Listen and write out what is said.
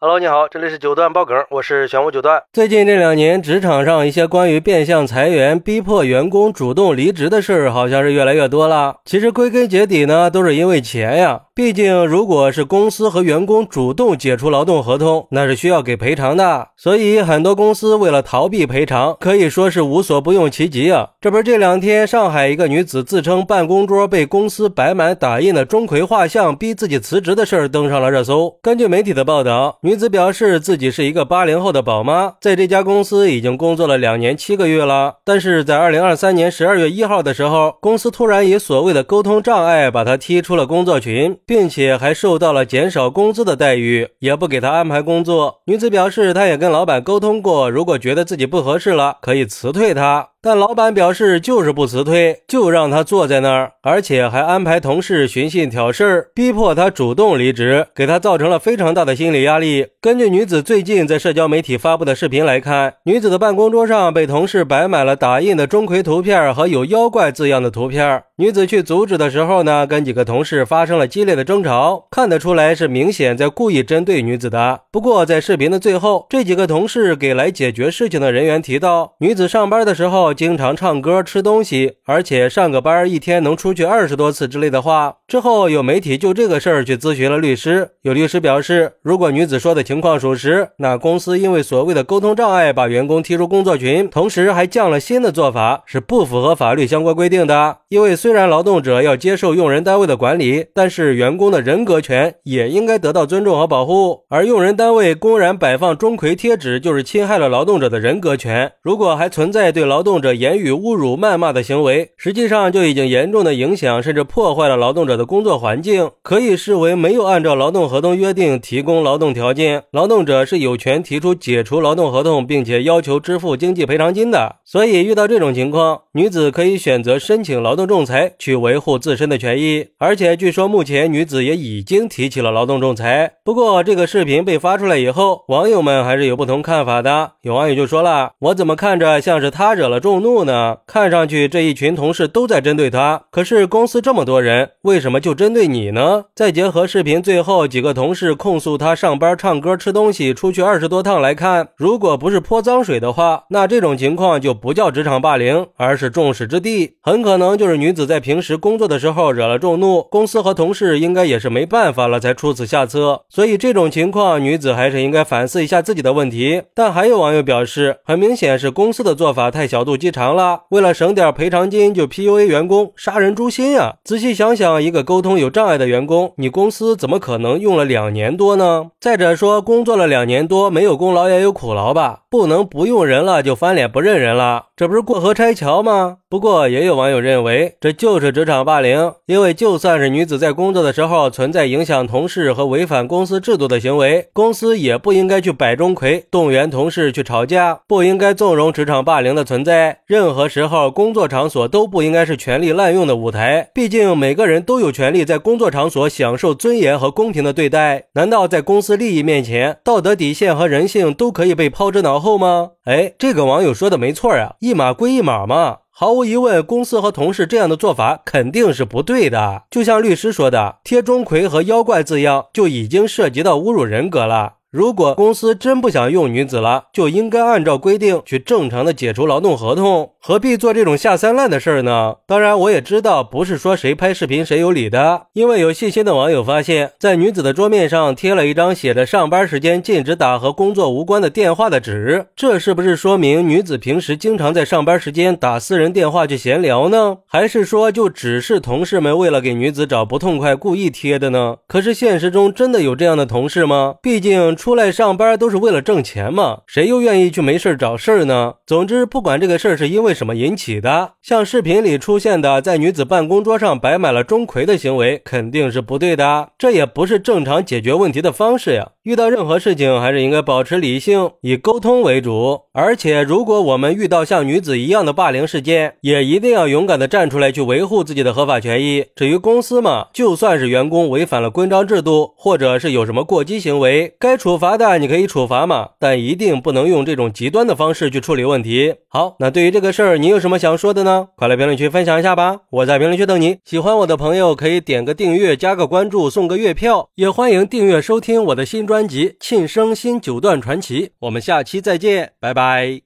Hello，你好，这里是九段爆梗，我是玄武九段。最近这两年，职场上一些关于变相裁员、逼迫员工主动离职的事儿，好像是越来越多了。其实归根结底呢，都是因为钱呀。毕竟，如果是公司和员工主动解除劳动合同，那是需要给赔偿的。所以，很多公司为了逃避赔偿，可以说是无所不用其极啊。这不是这两天上海一个女子自称办公桌被公司摆满打印的钟馗画像，逼自己辞职的事儿登上了热搜。根据媒体的报道，女子表示自己是一个八零后的宝妈，在这家公司已经工作了两年七个月了。但是在二零二三年十二月一号的时候，公司突然以所谓的沟通障碍把她踢出了工作群。并且还受到了减少工资的待遇，也不给他安排工作。女子表示，她也跟老板沟通过，如果觉得自己不合适了，可以辞退他。但老板表示就是不辞退，就让他坐在那儿，而且还安排同事寻衅挑事儿，逼迫他主动离职，给他造成了非常大的心理压力。根据女子最近在社交媒体发布的视频来看，女子的办公桌上被同事摆满了打印的钟馗图片和有妖怪字样的图片。女子去阻止的时候呢，跟几个同事发生了激烈的争吵，看得出来是明显在故意针对女子的。不过在视频的最后，这几个同事给来解决事情的人员提到，女子上班的时候。经常唱歌、吃东西，而且上个班一天能出去二十多次之类的话。之后有媒体就这个事儿去咨询了律师，有律师表示，如果女子说的情况属实，那公司因为所谓的沟通障碍把员工踢出工作群，同时还降了薪的做法是不符合法律相关规定的。因为虽然劳动者要接受用人单位的管理，但是员工的人格权也应该得到尊重和保护。而用人单位公然摆放钟馗贴纸，就是侵害了劳动者的人格权。如果还存在对劳动者言语侮辱、谩骂的行为，实际上就已经严重的影响甚至破坏了劳动者的工作环境，可以视为没有按照劳动合同约定提供劳动条件。劳动者是有权提出解除劳动合同，并且要求支付经济赔偿金的。所以遇到这种情况，女子可以选择申请劳动仲裁，去维护自身的权益。而且据说目前女子也已经提起了劳动仲裁。不过这个视频被发出来以后，网友们还是有不同看法的。有网友就说了：“我怎么看着像是他惹了众怒呢？”看上去这一群同事都在针对他，可是公司这么多人，为什么就针对你呢？再结合视频最后几个同事控诉他上班唱歌、吃东西、出去二十多趟来看，如果不是泼脏水的话，那这种情况就不叫职场霸凌，而是众矢之的。很可能就是女子在平时工作的时候惹了众怒，公司和同事应该也是没办法了才出此下策。所以这种情况，女子还是应该反思一下自己的问题。但还有网友表示，很明显是公司的做法太小肚记长了。为了省点赔偿金就 PUA 员工，杀人诛心呀！仔细想想，一个沟通有障碍的员工，你公司怎么可能用了两年多呢？再者说，工作了两年多，没有功劳也有苦劳吧？不能不用人了就翻脸不认人了，这不是过河拆桥吗？不过也有网友认为，这就是职场霸凌，因为就算是女子在工作的时候存在影响同事和违反公司制度的行为，公司也不应该去摆钟馗，动员同事去吵架，不应该纵容职场霸凌的存在。任何时候，工作场所都不应该是权力滥用的舞台。毕竟每个人都有权利在工作场所享受尊严和公平的对待。难道在公司利益面前，道德底线和人性都可以被抛之脑后吗？哎，这个网友说的没错呀，一码归一码嘛。毫无疑问，公司和同事这样的做法肯定是不对的。就像律师说的，贴钟馗和妖怪字样就已经涉及到侮辱人格了。如果公司真不想用女子了，就应该按照规定去正常的解除劳动合同，何必做这种下三滥的事儿呢？当然，我也知道不是说谁拍视频谁有理的，因为有细心的网友发现，在女子的桌面上贴了一张写着“上班时间禁止打和工作无关的电话”的纸，这是不是说明女子平时经常在上班时间打私人电话去闲聊呢？还是说就只是同事们为了给女子找不痛快故意贴的呢？可是现实中真的有这样的同事吗？毕竟。出来上班都是为了挣钱嘛，谁又愿意去没事找事儿呢？总之，不管这个事儿是因为什么引起的，像视频里出现的在女子办公桌上摆满了钟馗的行为，肯定是不对的。这也不是正常解决问题的方式呀。遇到任何事情还是应该保持理性以沟通为主。而且如果我们遇到像女子一样的霸凌事件也一定要勇敢的站出来去维护自己的合法权益。至于公司嘛就算是员工违反了规章制度或者是有什么过激行为该处罚的你可以处罚嘛但一定不能用这种极端的方式去处理问题。好那对于这个事儿你有什么想说的呢？快来评论区分享一下吧我在评论区等你。喜欢我的朋友可以点个订阅加个关注送个月票。也欢迎订阅收听我的新专专辑庆生新九段传奇我们下期再见拜拜。